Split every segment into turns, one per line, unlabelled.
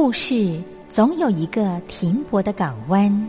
故事总有一个停泊的港湾。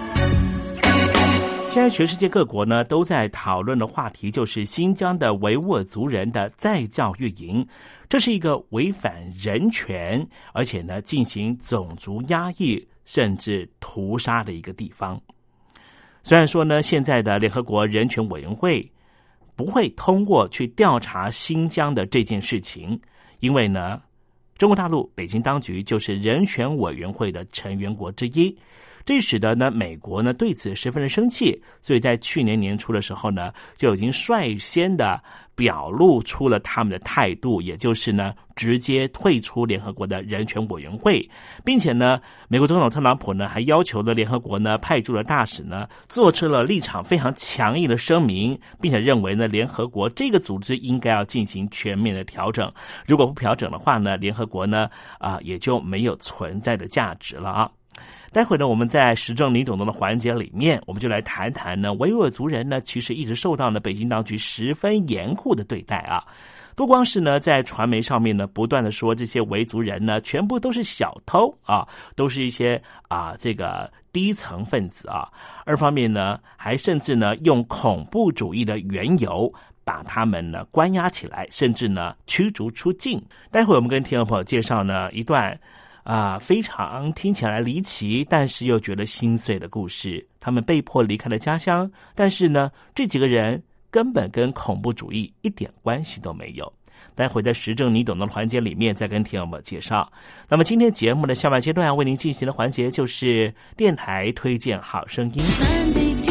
现在全世界各国呢都在讨论的话题就是新疆的维吾尔族人的再教育营，这是一个违反人权，而且呢进行种族压抑甚至屠杀的一个地方。虽然说呢，现在的联合国人权委员会不会通过去调查新疆的这件事情，因为呢，中国大陆北京当局就是人权委员会的成员国之一。这使得呢，美国呢对此十分的生气，所以在去年年初的时候呢，就已经率先的表露出了他们的态度，也就是呢，直接退出联合国的人权委员会，并且呢，美国总统特朗普呢还要求了联合国呢派驻的大使呢，做出了立场非常强硬的声明，并且认为呢，联合国这个组织应该要进行全面的调整，如果不调整的话呢，联合国呢啊也就没有存在的价值了啊。待会呢，我们在时政你懂得的环节里面，我们就来谈谈呢，维吾尔族人呢，其实一直受到呢北京当局十分严酷的对待啊。不光是呢，在传媒上面呢，不断的说这些维族人呢，全部都是小偷啊，都是一些啊这个低层分子啊。二方面呢，还甚至呢，用恐怖主义的缘由把他们呢关押起来，甚至呢驱逐出境。待会我们跟听众朋友介绍呢一段。啊，非常听起来离奇，但是又觉得心碎的故事。他们被迫离开了家乡，但是呢，这几个人根本跟恐怖主义一点关系都没有。待会在时政你懂的环节里面再跟听友们介绍。那么今天节目的下半阶段为您进行的环节就是电台推荐好声音。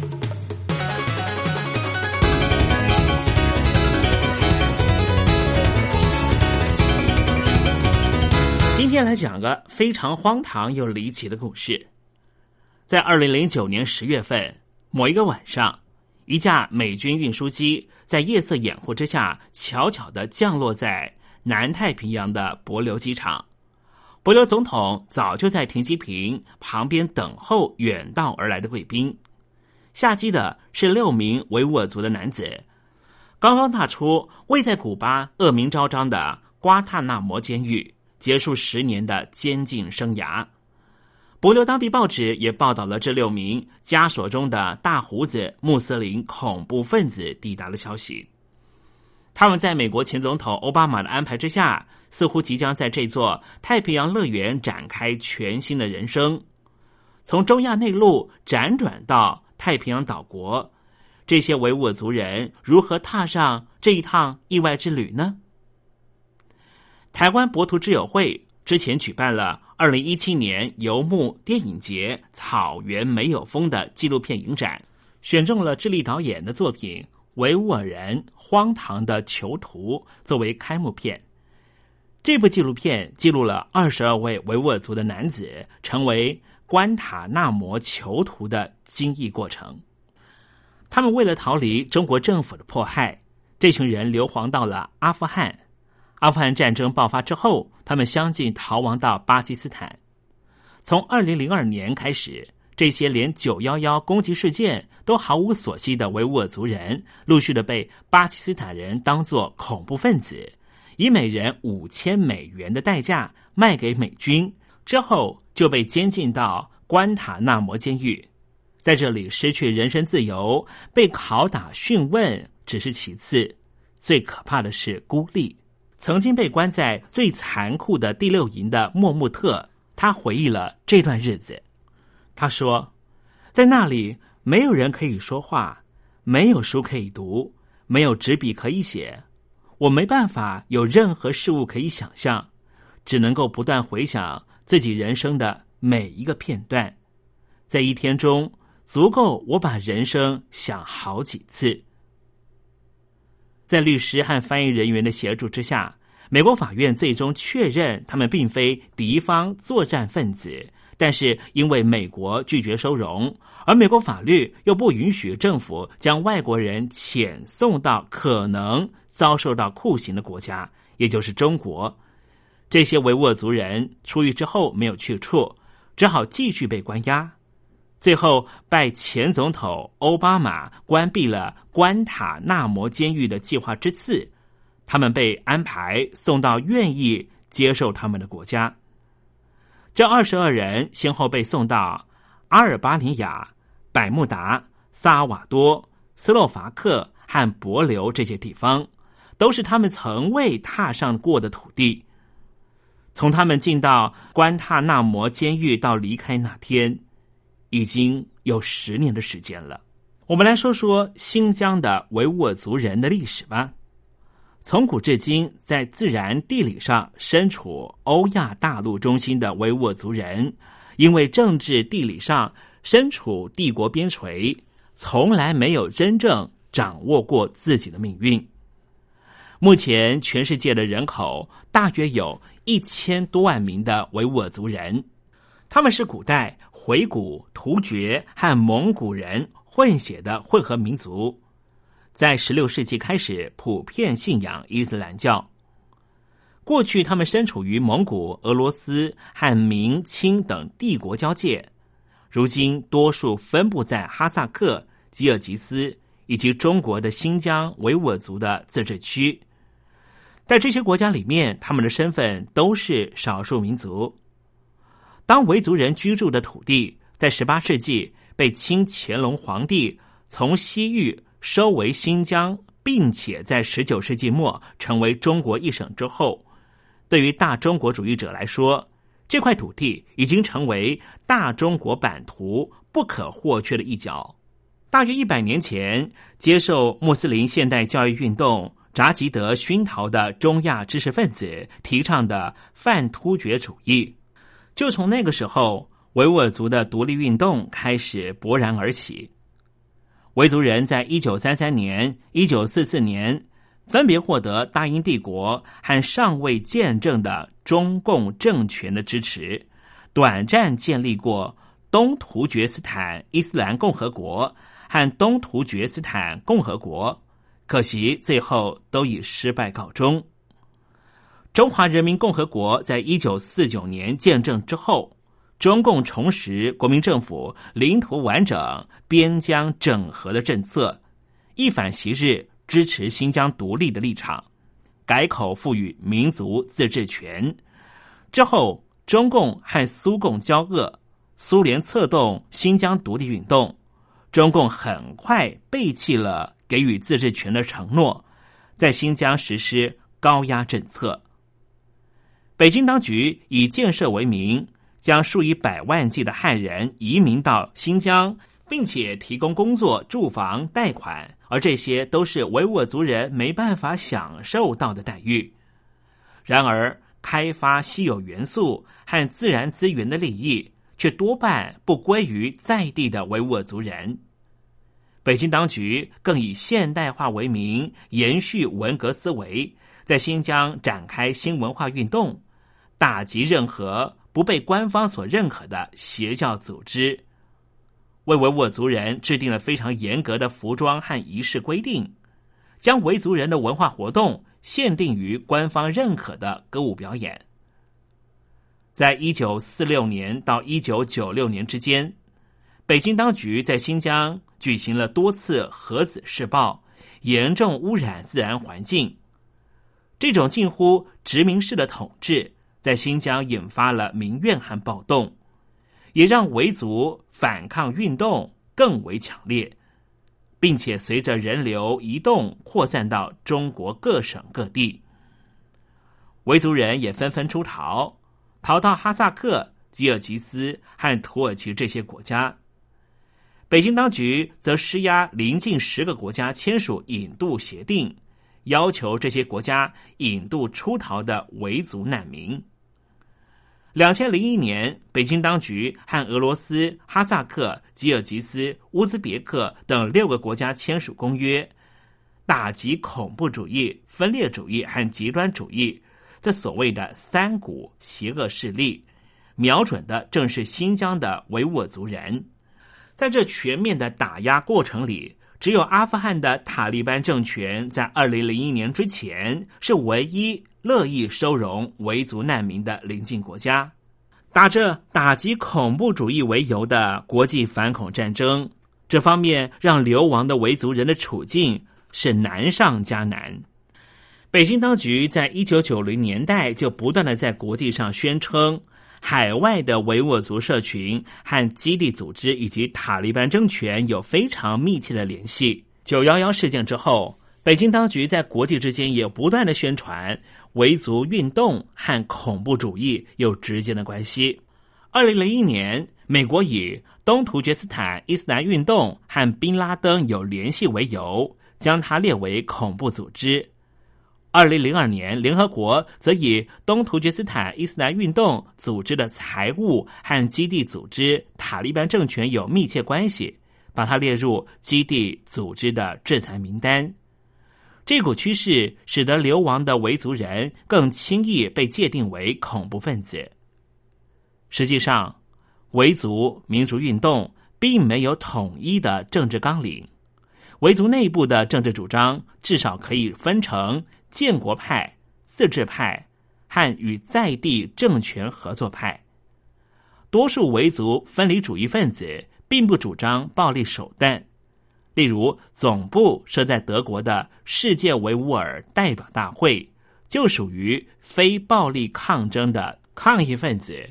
今天来讲个非常荒唐又离奇的故事。在二零零九年十月份某一个晚上，一架美军运输机在夜色掩护之下，悄悄的降落在南太平洋的帛琉机场。帛琉总统早就在停机坪旁边等候远道而来的贵宾。下机的是六名维吾尔族的男子，刚刚踏出位在古巴恶名昭彰的瓜塔纳摩监狱。结束十年的监禁生涯。博留当地报纸也报道了这六名枷锁中的大胡子穆斯林恐怖分子抵达的消息。他们在美国前总统奥巴马的安排之下，似乎即将在这座太平洋乐园展开全新的人生。从中亚内陆辗转到太平洋岛国，这些维吾尔族人如何踏上这一趟意外之旅呢？台湾博图之友会之前举办了二零一七年游牧电影节“草原没有风”的纪录片影展，选中了智利导演的作品《维吾尔人荒唐的囚徒》作为开幕片。这部纪录片记录了二十二位维吾尔族的男子成为关塔那摩囚徒的经历过程。他们为了逃离中国政府的迫害，这群人流亡到了阿富汗。阿富汗战争爆发之后，他们相继逃亡到巴基斯坦。从二零零二年开始，这些连九幺幺攻击事件都毫无所悉的维吾尔族人，陆续的被巴基斯坦人当作恐怖分子，以每人五千美元的代价卖给美军，之后就被监禁到关塔那摩监狱，在这里失去人身自由，被拷打讯问只是其次，最可怕的是孤立。曾经被关在最残酷的第六营的莫木特，他回忆了这段日子。他说，在那里没有人可以说话，没有书可以读，没有纸笔可以写，我没办法有任何事物可以想象，只能够不断回想自己人生的每一个片段，在一天中足够我把人生想好几次。在律师和翻译人员的协助之下，美国法院最终确认他们并非敌方作战分子。但是因为美国拒绝收容，而美国法律又不允许政府将外国人遣送到可能遭受到酷刑的国家，也就是中国，这些维吾尔族人出狱之后没有去处，只好继续被关押。最后，拜前总统奥巴马关闭了关塔那摩监狱的计划之次，他们被安排送到愿意接受他们的国家。这二十二人先后被送到阿尔巴尼亚、百慕达、萨瓦多、斯洛伐克和博琉这些地方，都是他们从未踏上过的土地。从他们进到关塔那摩监狱到离开那天。已经有十年的时间了。我们来说说新疆的维吾尔族人的历史吧。从古至今，在自然地理上身处欧亚大陆中心的维吾尔族人，因为政治地理上身处帝国边陲，从来没有真正掌握过自己的命运。目前，全世界的人口大约有一千多万名的维吾尔族人，他们是古代。回古、突厥和蒙古人混血的混合民族，在十六世纪开始普遍信仰伊斯兰教。过去，他们身处于蒙古、俄罗斯和明清等帝国交界。如今，多数分布在哈萨克、吉尔吉斯以及中国的新疆维吾尔族的自治区。在这些国家里面，他们的身份都是少数民族。当维族人居住的土地在十八世纪被清乾隆皇帝从西域收为新疆，并且在十九世纪末成为中国一省之后，对于大中国主义者来说，这块土地已经成为大中国版图不可或缺的一角。大约一百年前，接受穆斯林现代教育运动扎吉德熏陶的中亚知识分子提倡的泛突厥主义。就从那个时候，维吾尔族的独立运动开始勃然而起。维族人在一九三三年、一九四四年分别获得大英帝国和尚未见证的中共政权的支持，短暂建立过东突厥斯坦伊斯兰共和国和东突厥斯坦共和国，可惜最后都以失败告终。中华人民共和国在一九四九年建政之后，中共重拾国民政府领土完整、边疆整合的政策，一反昔日支持新疆独立的立场，改口赋予民族自治权。之后，中共和苏共交恶，苏联策动新疆独立运动，中共很快背弃了给予自治权的承诺，在新疆实施高压政策。北京当局以建设为名，将数以百万计的汉人移民到新疆，并且提供工作、住房、贷款，而这些都是维吾尔族人没办法享受到的待遇。然而，开发稀有元素和自然资源的利益，却多半不归于在地的维吾尔族人。北京当局更以现代化为名，延续文革思维，在新疆展开新文化运动。打击任何不被官方所认可的邪教组织，为维吾尔族人制定了非常严格的服装和仪式规定，将维族人的文化活动限定于官方认可的歌舞表演。在一九四六年到一九九六年之间，北京当局在新疆举行了多次核子试爆，严重污染自然环境。这种近乎殖民式的统治。在新疆引发了民怨和暴动，也让维族反抗运动更为强烈，并且随着人流移动扩散到中国各省各地，维族人也纷纷出逃，逃到哈萨克、吉尔吉斯和土耳其这些国家。北京当局则施压临近十个国家签署引渡协定，要求这些国家引渡出逃的维族难民。两千零一年，北京当局和俄罗斯、哈萨克、吉尔吉斯、乌兹别克等六个国家签署公约，打击恐怖主义、分裂主义和极端主义这所谓的三股邪恶势力，瞄准的正是新疆的维吾尔族人。在这全面的打压过程里，只有阿富汗的塔利班政权在二零零一年之前是唯一。乐意收容维族难民的邻近国家，打着打击恐怖主义为由的国际反恐战争，这方面让流亡的维族人的处境是难上加难。北京当局在一九九零年代就不断的在国际上宣称，海外的维吾尔族社群和基地组织以及塔利班政权有非常密切的联系。九幺幺事件之后，北京当局在国际之间也不断的宣传。维族运动和恐怖主义有直接的关系。二零零一年，美国以东突厥斯坦伊斯兰运动和宾拉登有联系为由，将它列为恐怖组织。二零零二年，联合国则以东突厥斯坦伊斯兰运动组织的财务和基地组织塔利班政权有密切关系，把它列入基地组织的制裁名单。这股趋势使得流亡的维族人更轻易被界定为恐怖分子。实际上，维族民族运动并没有统一的政治纲领，维族内部的政治主张至少可以分成建国派、自治派和与在地政权合作派。多数维族分离主义分子并不主张暴力手段。例如，总部设在德国的世界维吾尔代表大会，就属于非暴力抗争的抗议分子。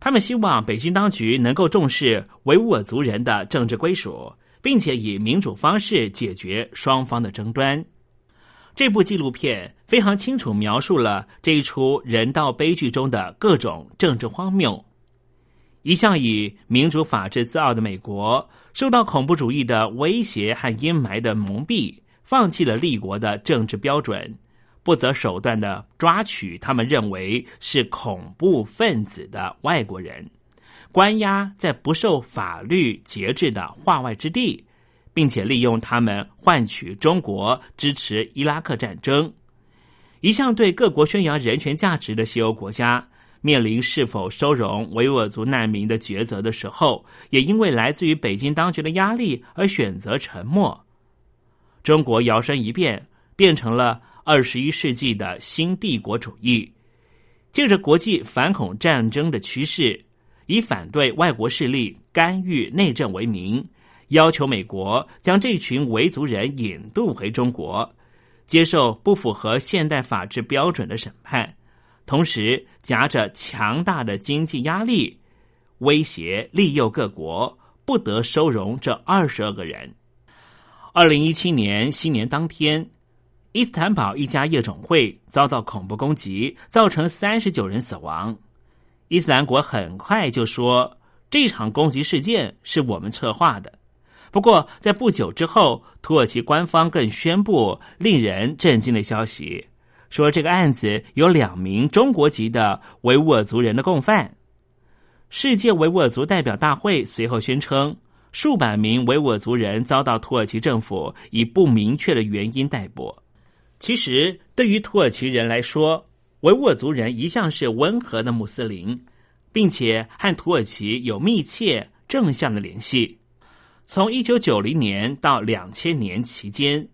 他们希望北京当局能够重视维吾尔族人的政治归属，并且以民主方式解决双方的争端。这部纪录片非常清楚描述了这一出人道悲剧中的各种政治荒谬。一向以民主法治自傲的美国，受到恐怖主义的威胁和阴霾的蒙蔽，放弃了立国的政治标准，不择手段的抓取他们认为是恐怖分子的外国人，关押在不受法律节制的化外之地，并且利用他们换取中国支持伊拉克战争。一向对各国宣扬人权价值的西欧国家。面临是否收容维吾尔族难民的抉择的时候，也因为来自于北京当局的压力而选择沉默。中国摇身一变，变成了二十一世纪的新帝国主义，借着国际反恐战争的趋势，以反对外国势力干预内政为名，要求美国将这群维族人引渡回中国，接受不符合现代法治标准的审判。同时夹着强大的经济压力，威胁利诱各国不得收容这二十二个人。二零一七年新年当天，伊斯坦堡一家夜总会遭到恐怖攻击，造成三十九人死亡。伊斯兰国很快就说这场攻击事件是我们策划的。不过，在不久之后，土耳其官方更宣布令人震惊的消息。说这个案子有两名中国籍的维吾尔族人的共犯。世界维吾尔族代表大会随后宣称，数百名维吾尔族人遭到土耳其政府以不明确的原因逮捕。其实，对于土耳其人来说，维吾尔族人一向是温和的穆斯林，并且和土耳其有密切正向的联系。从一九九零年到两千年期间，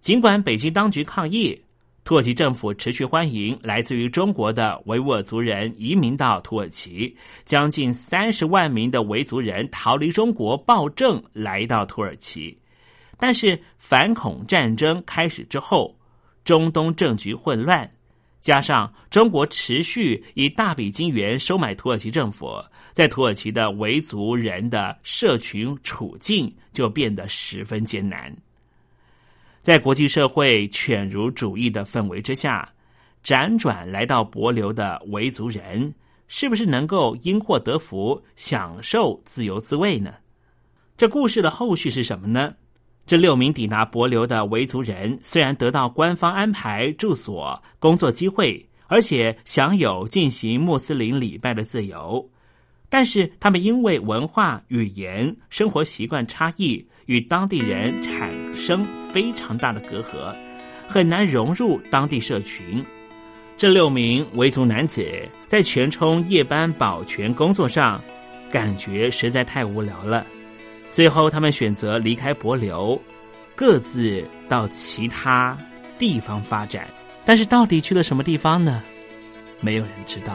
尽管北京当局抗议。土耳其政府持续欢迎来自于中国的维吾尔族人移民到土耳其，将近三十万名的维族人逃离中国暴政来到土耳其。但是反恐战争开始之后，中东政局混乱，加上中国持续以大笔金元收买土耳其政府，在土耳其的维族人的社群处境就变得十分艰难。在国际社会犬儒主义的氛围之下，辗转来到博流的维族人，是不是能够因祸得福，享受自由滋味呢？这故事的后续是什么呢？这六名抵达博流的维族人，虽然得到官方安排住所、工作机会，而且享有进行穆斯林礼拜的自由，但是他们因为文化、语言、生活习惯差异。与当地人产生非常大的隔阂，很难融入当地社群。这六名维族男子在全冲夜班保全工作上，感觉实在太无聊了。最后，他们选择离开柏流，各自到其他地方发展。但是，到底去了什么地方呢？没有人知道。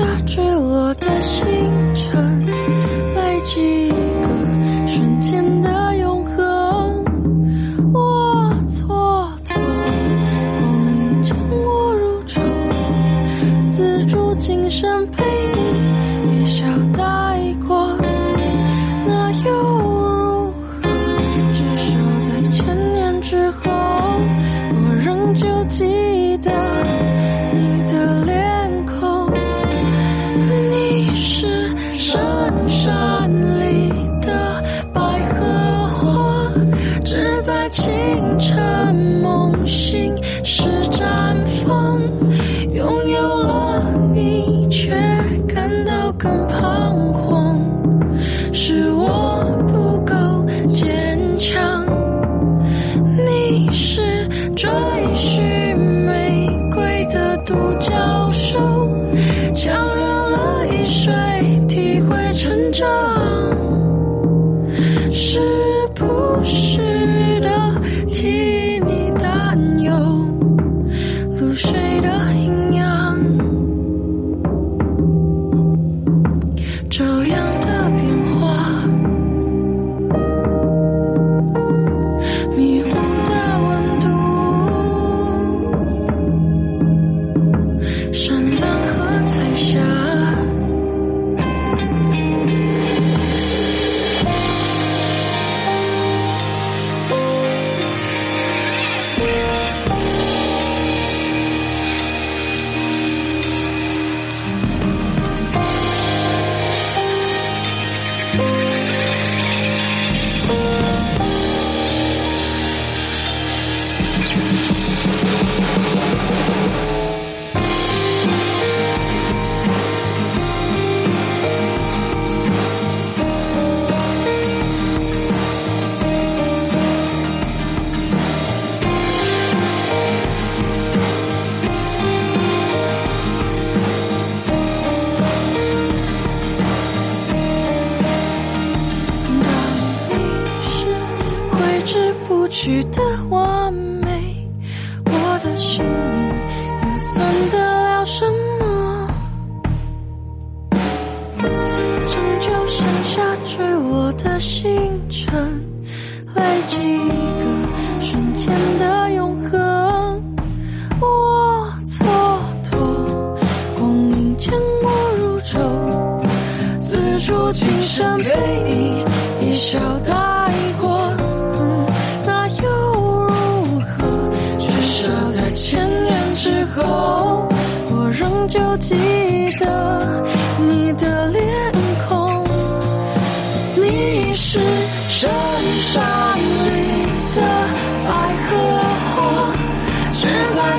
这坠落的心。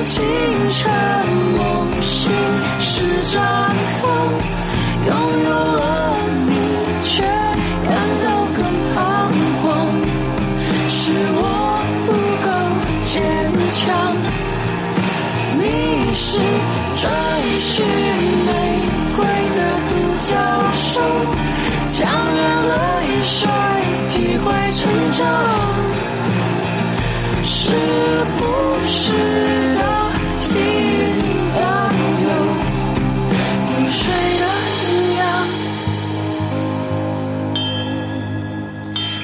清晨，梦醒是绽放，拥有了你，却感到更彷徨，是我不够坚强。你是追寻玫瑰的独角兽，强忍泪水，体会成长。是不是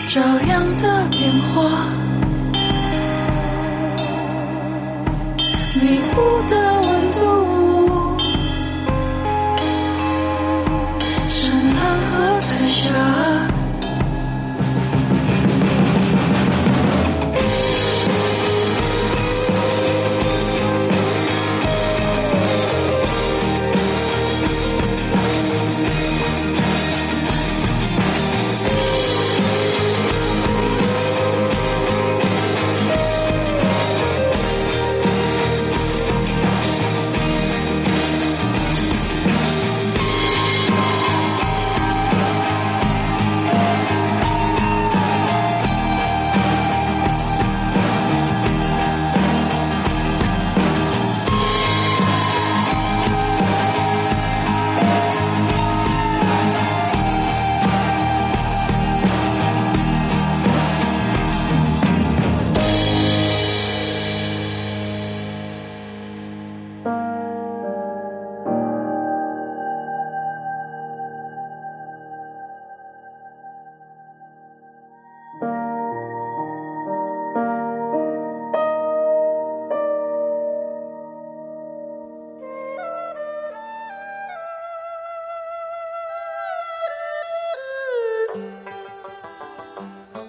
照样的变化，迷雾的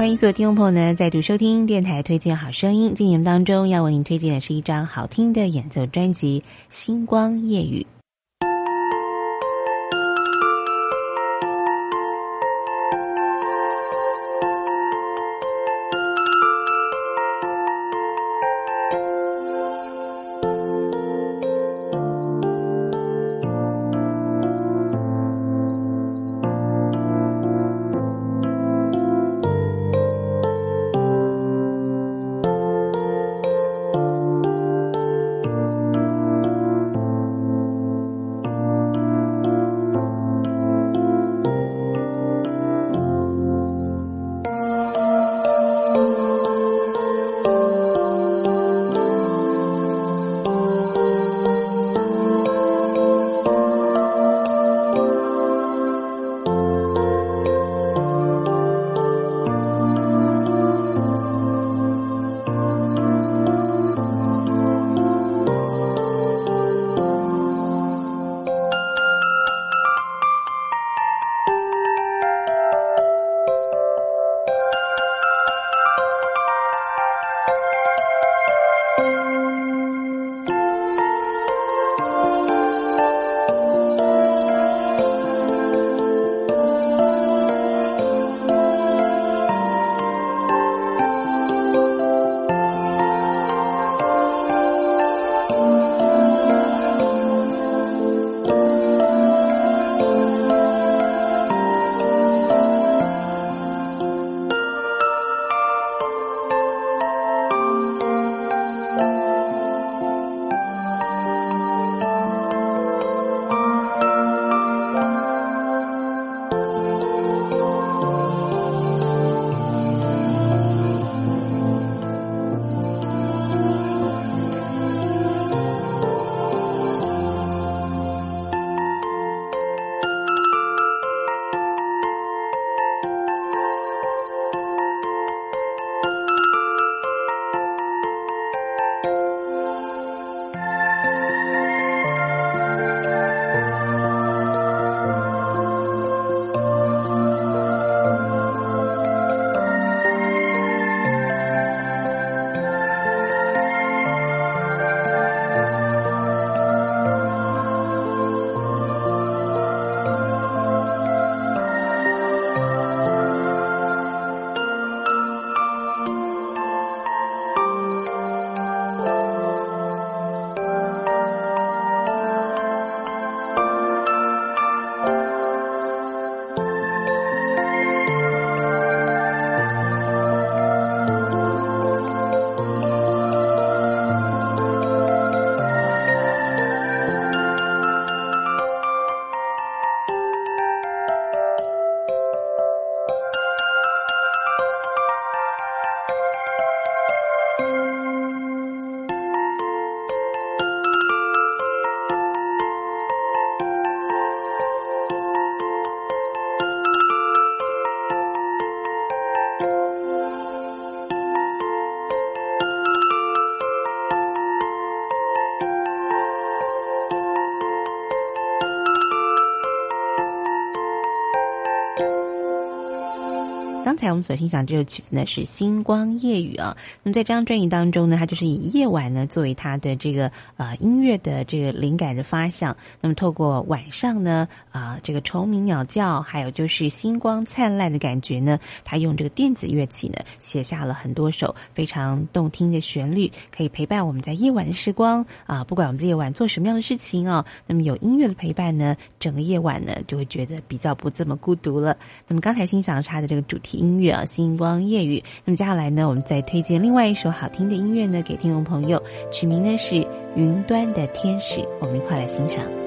欢迎所有听众朋友呢再度收听电台推荐好声音。今年当中要为您推荐的是一张好听的演奏专辑《星光夜雨》。我们所欣赏这首曲子呢是《星光夜雨》啊。那么在这张专辑当中呢，它就是以夜晚呢作为它的这个呃音乐的这个灵感的发想。那么透过晚上呢啊、这个虫鸣鸟叫，还有就是星光灿烂的感觉呢，他用这个电子乐器呢写下了很多首非常动听的旋律，可以陪伴我们在夜晚的时光啊。不管我们在夜晚做什么样的事情啊，那么有音乐的陪伴呢，整个夜晚呢就会觉得比较不这么孤独了。那么刚才欣赏他的这个主题音乐啊，《星光夜雨》。那么接下来呢，我们再推荐另外一首好听的音乐呢，给听众朋友，取名呢是《云端的天使》，我们一块来欣赏。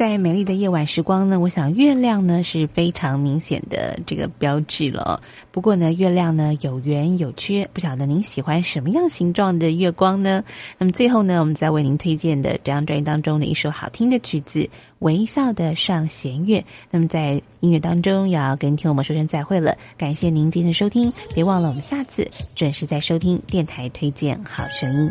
在美丽的夜晚时光呢，我想月亮呢是非常明显的这个标志了。不过呢，月亮呢有圆有缺，不晓得您喜欢什么样形状的月光呢？那么最后呢，我们再为您推荐的这张专辑当中的一首好听的曲子《微笑的上弦月》。那么在音乐当中也要跟听我们说声再会了，感谢您今天的收听，别忘了我们下次准时再收听电台推荐好声音。